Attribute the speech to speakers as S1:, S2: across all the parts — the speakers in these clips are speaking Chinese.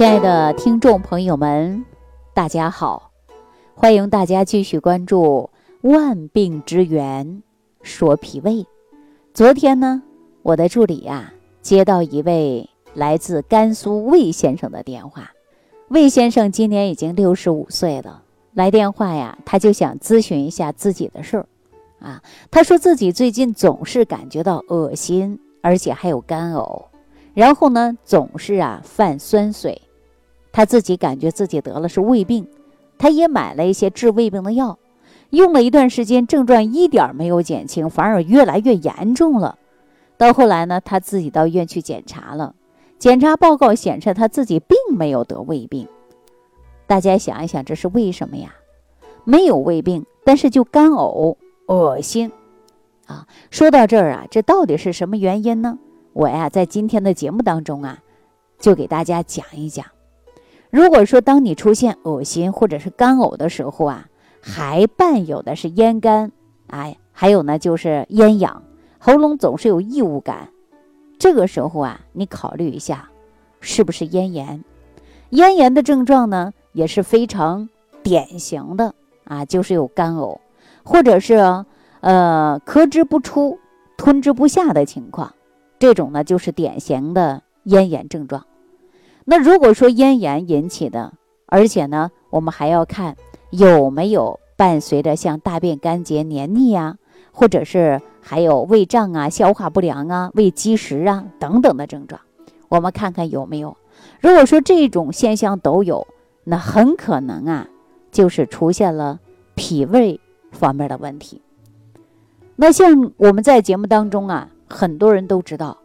S1: 亲爱的听众朋友们，大家好！欢迎大家继续关注《万病之源说脾胃》。昨天呢，我的助理呀接到一位来自甘肃魏先生的电话。魏先生今年已经六十五岁了，来电话呀，他就想咨询一下自己的事儿。啊，他说自己最近总是感觉到恶心，而且还有干呕。然后呢，总是啊犯酸水，他自己感觉自己得了是胃病，他也买了一些治胃病的药，用了一段时间，症状一点没有减轻，反而越来越严重了。到后来呢，他自己到医院去检查了，检查报告显示他自己并没有得胃病。大家想一想，这是为什么呀？没有胃病，但是就干呕、恶心，啊，说到这儿啊，这到底是什么原因呢？我呀，在今天的节目当中啊，就给大家讲一讲。如果说当你出现恶心或者是干呕的时候啊，还伴有的是咽干，哎，还有呢就是咽痒，喉咙总是有异物感，这个时候啊，你考虑一下，是不是咽炎？咽炎的症状呢也是非常典型的啊，就是有干呕，或者是呃咳之不出、吞之不下的情况。这种呢，就是典型的咽炎症状。那如果说咽炎引起的，而且呢，我们还要看有没有伴随着像大便干结、黏腻啊，或者是还有胃胀啊、消化不良啊、胃积食啊等等的症状，我们看看有没有。如果说这种现象都有，那很可能啊，就是出现了脾胃方面的问题。那像我们在节目当中啊。很多人都知道，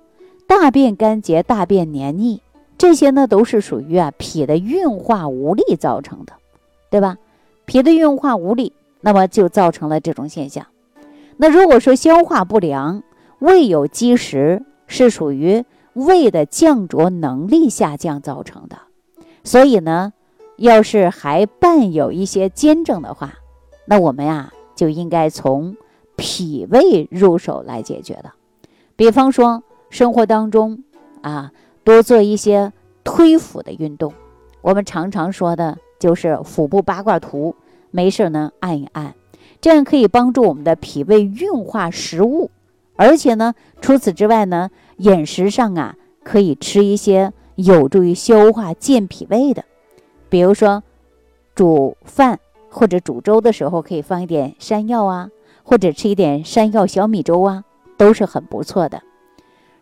S1: 大便干结、大便黏腻，这些呢都是属于啊脾的运化无力造成的，对吧？脾的运化无力，那么就造成了这种现象。那如果说消化不良、胃有积食，是属于胃的降浊能力下降造成的。所以呢，要是还伴有一些兼症的话，那我们呀就应该从脾胃入手来解决的。比方说，生活当中啊，多做一些推腹的运动。我们常常说的就是腹部八卦图，没事呢按一按，这样可以帮助我们的脾胃运化食物。而且呢，除此之外呢，饮食上啊，可以吃一些有助于消化健脾胃的，比如说煮饭或者煮粥的时候，可以放一点山药啊，或者吃一点山药小米粥啊。都是很不错的。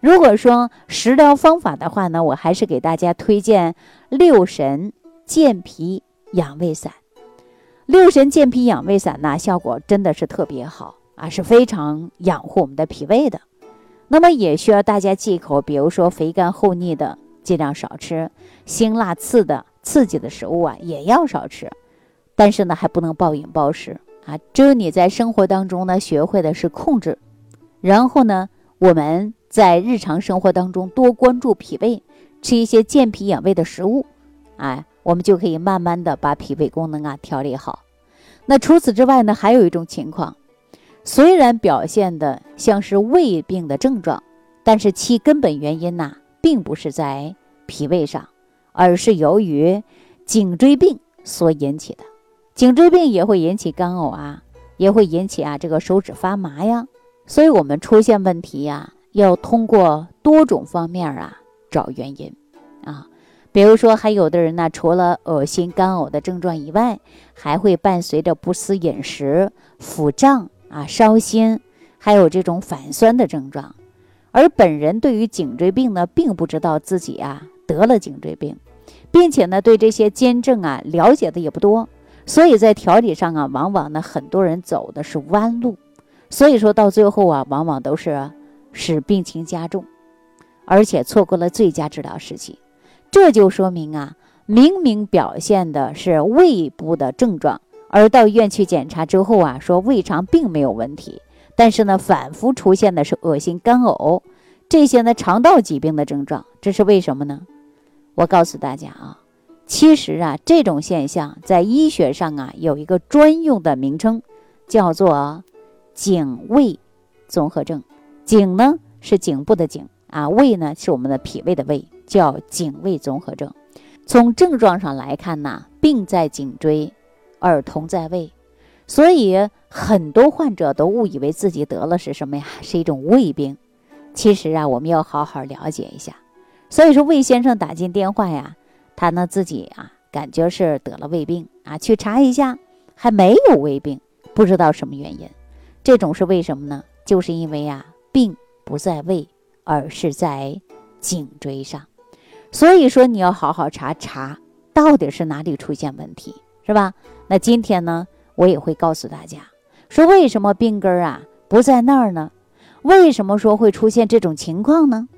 S1: 如果说食疗方法的话呢，我还是给大家推荐六神健脾养胃散。六神健脾养胃散呢，效果真的是特别好啊，是非常养护我们的脾胃的。那么也需要大家忌口，比如说肥甘厚腻的尽量少吃，辛辣刺的刺激的食物啊也要少吃。但是呢，还不能暴饮暴食啊，只有你在生活当中呢，学会的是控制。然后呢，我们在日常生活当中多关注脾胃，吃一些健脾养胃的食物，哎，我们就可以慢慢的把脾胃功能啊调理好。那除此之外呢，还有一种情况，虽然表现的像是胃病的症状，但是其根本原因呐，并不是在脾胃上，而是由于颈椎病所引起的。颈椎病也会引起干呕啊，也会引起啊这个手指发麻呀。所以，我们出现问题呀，要通过多种方面啊找原因，啊，比如说，还有的人呢，除了恶心、干呕的症状以外，还会伴随着不思饮食、腹胀啊、烧心，还有这种反酸的症状。而本人对于颈椎病呢，并不知道自己啊得了颈椎病，并且呢，对这些兼症啊了解的也不多，所以在调理上啊，往往呢，很多人走的是弯路。所以说到最后啊，往往都是使病情加重，而且错过了最佳治疗时期。这就说明啊，明明表现的是胃部的症状，而到医院去检查之后啊，说胃肠并没有问题，但是呢，反复出现的是恶心、干呕这些呢肠道疾病的症状，这是为什么呢？我告诉大家啊，其实啊，这种现象在医学上啊有一个专用的名称，叫做。颈胃综合症，颈呢是颈部的颈啊，胃呢是我们的脾胃的胃，叫颈胃综合症。从症状上来看呢，病在颈椎，而痛在胃，所以很多患者都误以为自己得了是什么呀？是一种胃病。其实啊，我们要好好了解一下。所以说，魏先生打进电话呀，他呢自己啊，感觉是得了胃病啊，去查一下，还没有胃病，不知道什么原因。这种是为什么呢？就是因为呀，病不在胃，而是在颈椎上。所以说，你要好好查查，到底是哪里出现问题，是吧？那今天呢，我也会告诉大家，说为什么病根儿啊不在那儿呢？为什么说会出现这种情况呢？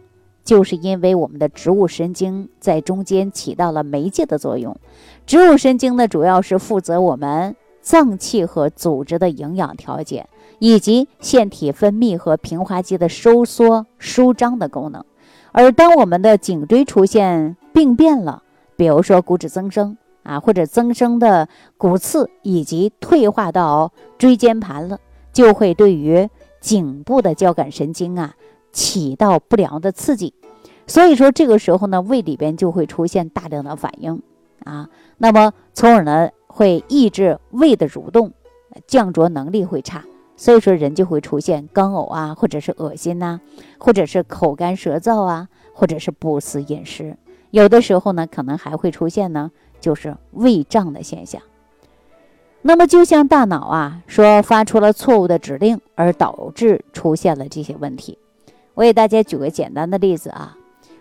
S1: 就是因为我们的植物神经在中间起到了媒介的作用。植物神经呢，主要是负责我们脏器和组织的营养调节，以及腺体分泌和平滑肌的收缩舒张的功能。而当我们的颈椎出现病变了，比如说骨质增生啊，或者增生的骨刺，以及退化到椎间盘了，就会对于颈部的交感神经啊。起到不良的刺激，所以说这个时候呢，胃里边就会出现大量的反应啊，那么从而呢会抑制胃的蠕动，降浊能力会差，所以说人就会出现干呕啊，或者是恶心呐，或者是口干舌燥啊，或者是不思饮食，有的时候呢可能还会出现呢就是胃胀的现象。那么就像大脑啊说发出了错误的指令，而导致出现了这些问题。我给大家举个简单的例子啊，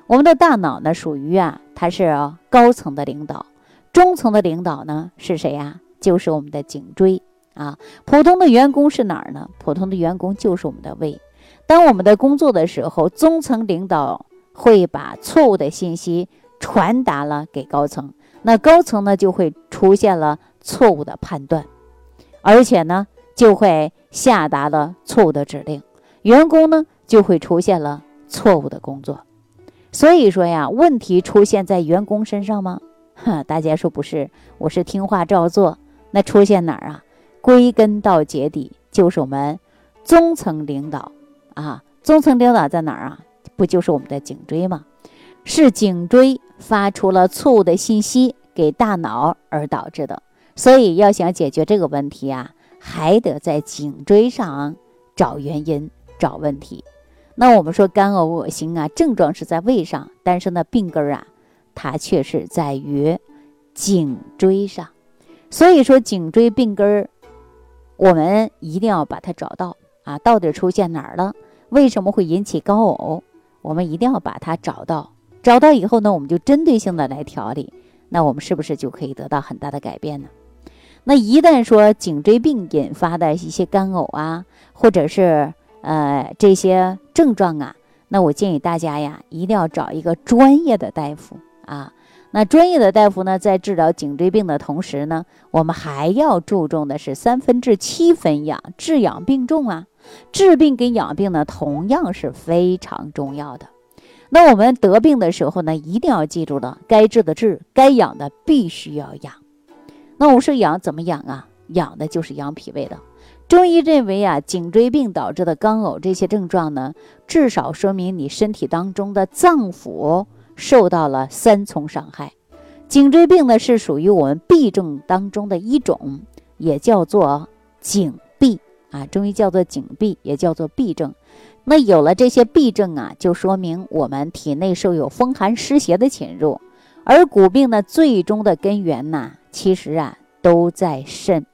S1: 我们的大脑呢属于啊，它是高层的领导，中层的领导呢是谁呀？就是我们的颈椎啊。普通的员工是哪儿呢？普通的员工就是我们的胃。当我们的工作的时候，中层领导会把错误的信息传达了给高层，那高层呢就会出现了错误的判断，而且呢就会下达了错误的指令，员工呢。就会出现了错误的工作，所以说呀，问题出现在员工身上吗？哈，大家说不是，我是听话照做。那出现哪儿啊？归根到结底就是我们中层领导啊，中层领导在哪儿啊？不就是我们的颈椎吗？是颈椎发出了错误的信息给大脑而导致的。所以要想解决这个问题啊，还得在颈椎上找原因、找问题。那我们说干呕恶心啊，症状是在胃上，但是呢，病根儿啊，它却是在于颈椎上。所以说颈椎病根儿，我们一定要把它找到啊，到底出现哪儿了？为什么会引起高呕？我们一定要把它找到。找到以后呢，我们就针对性的来调理，那我们是不是就可以得到很大的改变呢？那一旦说颈椎病引发的一些干呕啊，或者是呃这些。症状啊，那我建议大家呀，一定要找一个专业的大夫啊。那专业的大夫呢，在治疗颈椎病的同时呢，我们还要注重的是三分治七分养，治养并重啊。治病跟养病呢，同样是非常重要的。那我们得病的时候呢，一定要记住了，该治的治，该养的必须要养。那我说养怎么养啊？养的就是养脾胃的。中医认为啊，颈椎病导致的干呕这些症状呢，至少说明你身体当中的脏腑受到了三重伤害。颈椎病呢是属于我们痹症当中的一种，也叫做颈痹啊，中医叫做颈痹，也叫做痹症。那有了这些痹症啊，就说明我们体内受有风寒湿邪的侵入。而骨病呢，最终的根源呢，其实啊都在肾。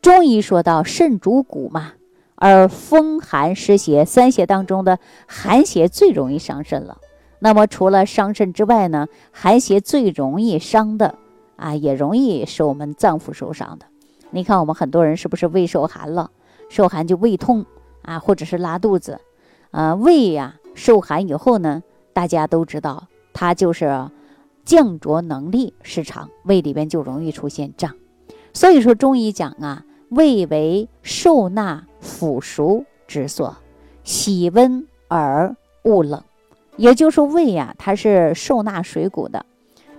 S1: 中医说到肾主骨嘛，而风寒湿邪三邪当中的寒邪最容易伤肾了。那么除了伤肾之外呢，寒邪最容易伤的啊，也容易使我们脏腑受伤的。你看我们很多人是不是胃受寒了？受寒就胃痛啊，或者是拉肚子，啊，胃呀受寒以后呢，大家都知道它就是降浊能力失常，胃里边就容易出现胀。所以说中医讲啊。胃为受纳腐熟之所，喜温而恶冷，也就是胃呀，它是受纳水谷的，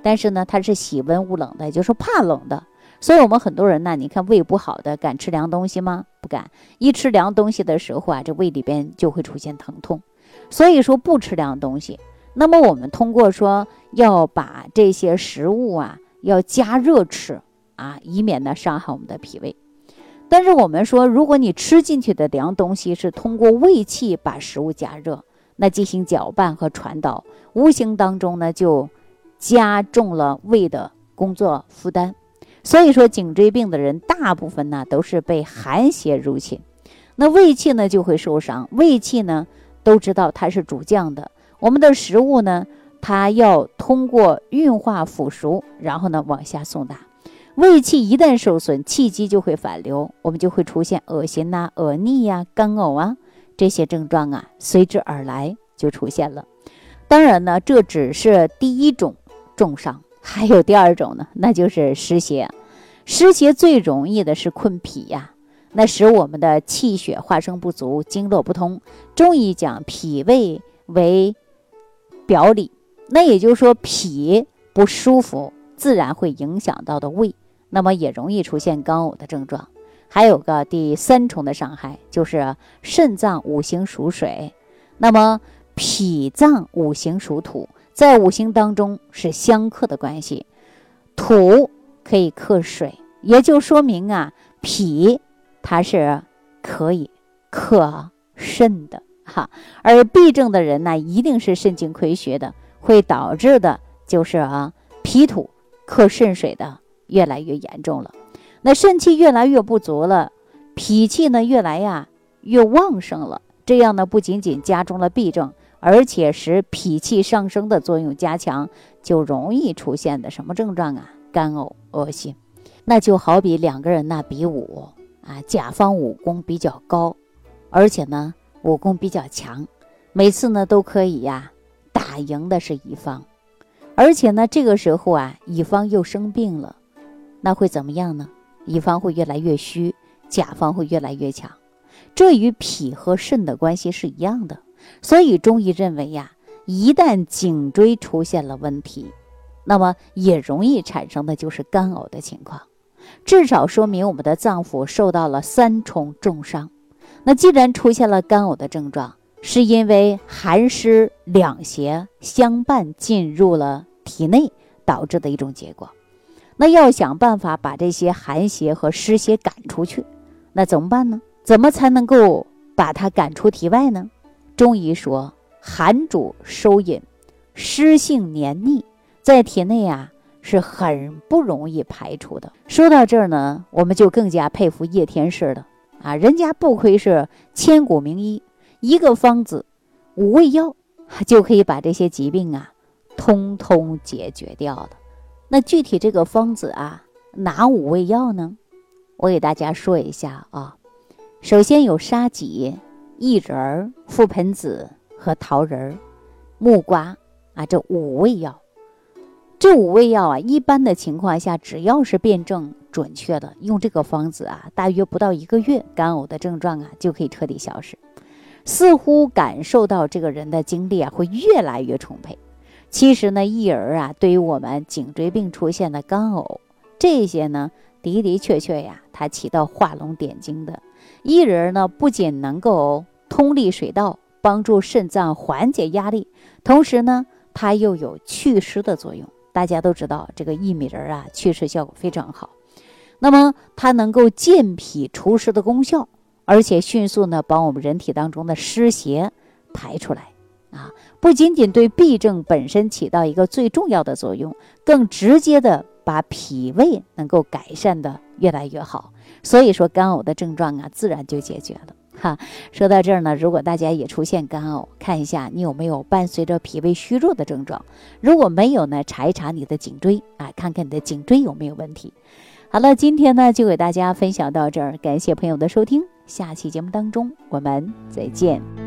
S1: 但是呢，它是喜温恶冷的，也就是怕冷的。所以，我们很多人呢，你看胃不好的，敢吃凉东西吗？不敢。一吃凉东西的时候啊，这胃里边就会出现疼痛。所以说，不吃凉东西。那么我们通过说要把这些食物啊要加热吃啊，以免呢伤害我们的脾胃。但是我们说，如果你吃进去的凉东西是通过胃气把食物加热，那进行搅拌和传导，无形当中呢就加重了胃的工作负担。所以说，颈椎病的人大部分呢都是被寒邪入侵，那胃气呢就会受伤。胃气呢都知道它是主降的，我们的食物呢它要通过运化腐熟，然后呢往下送达。胃气一旦受损，气机就会反流，我们就会出现恶心呐、恶逆呀、干呕啊这些症状啊，随之而来就出现了。当然呢，这只是第一种重伤，还有第二种呢，那就是湿邪。湿邪最容易的是困脾呀，那使我们的气血化生不足，经络不通。中医讲脾胃为表里，那也就是说脾不舒服，自然会影响到的胃。那么也容易出现干呕的症状，还有个第三重的伤害，就是肾脏五行属水，那么脾脏五行属土，在五行当中是相克的关系，土可以克水，也就说明啊，脾它是可以克肾的哈，而痹症的人呢，一定是肾精亏虚的，会导致的就是啊，脾土克肾水的。越来越严重了，那肾气越来越不足了，脾气呢越来呀越旺盛了，这样呢不仅仅加重了痹症，而且使脾气上升的作用加强，就容易出现的什么症状啊？干呕、恶心。那就好比两个人呢比武啊，甲方武功比较高，而且呢武功比较强，每次呢都可以呀打赢的是乙方，而且呢这个时候啊乙方又生病了。那会怎么样呢？乙方会越来越虚，甲方会越来越强，这与脾和肾的关系是一样的。所以中医认为呀，一旦颈椎出现了问题，那么也容易产生的就是干呕的情况，至少说明我们的脏腑受到了三重重伤。那既然出现了干呕的症状，是因为寒湿两邪相伴进入了体内导致的一种结果。那要想办法把这些寒邪和湿邪赶出去，那怎么办呢？怎么才能够把它赶出体外呢？中医说，寒主收引，湿性黏腻，在体内啊是很不容易排出的。说到这儿呢，我们就更加佩服叶天士了啊！人家不愧是千古名医，一个方子，五味药就可以把这些疾病啊通通解决掉了。那具体这个方子啊，哪五味药呢？我给大家说一下啊。首先有沙棘、薏仁、覆盆子和桃仁、木瓜啊，这五味药。这五味药啊，一般的情况下，只要是辨证准确的，用这个方子啊，大约不到一个月，干呕的症状啊就可以彻底消失。似乎感受到这个人的精力啊会越来越充沛。其实呢，薏仁啊，对于我们颈椎病出现的干呕，这些呢的的确确呀，它起到画龙点睛的。薏仁呢，不仅能够通利水道，帮助肾脏缓解压力，同时呢，它又有祛湿的作用。大家都知道，这个薏米仁啊，祛湿效果非常好。那么它能够健脾除湿的功效，而且迅速呢，把我们人体当中的湿邪排出来。啊，不仅仅对痹症本身起到一个最重要的作用，更直接的把脾胃能够改善的越来越好。所以说干呕的症状啊，自然就解决了。哈，说到这儿呢，如果大家也出现干呕，看一下你有没有伴随着脾胃虚弱的症状。如果没有呢，查一查你的颈椎啊，看看你的颈椎有没有问题。好了，今天呢就给大家分享到这儿，感谢朋友的收听，下期节目当中我们再见。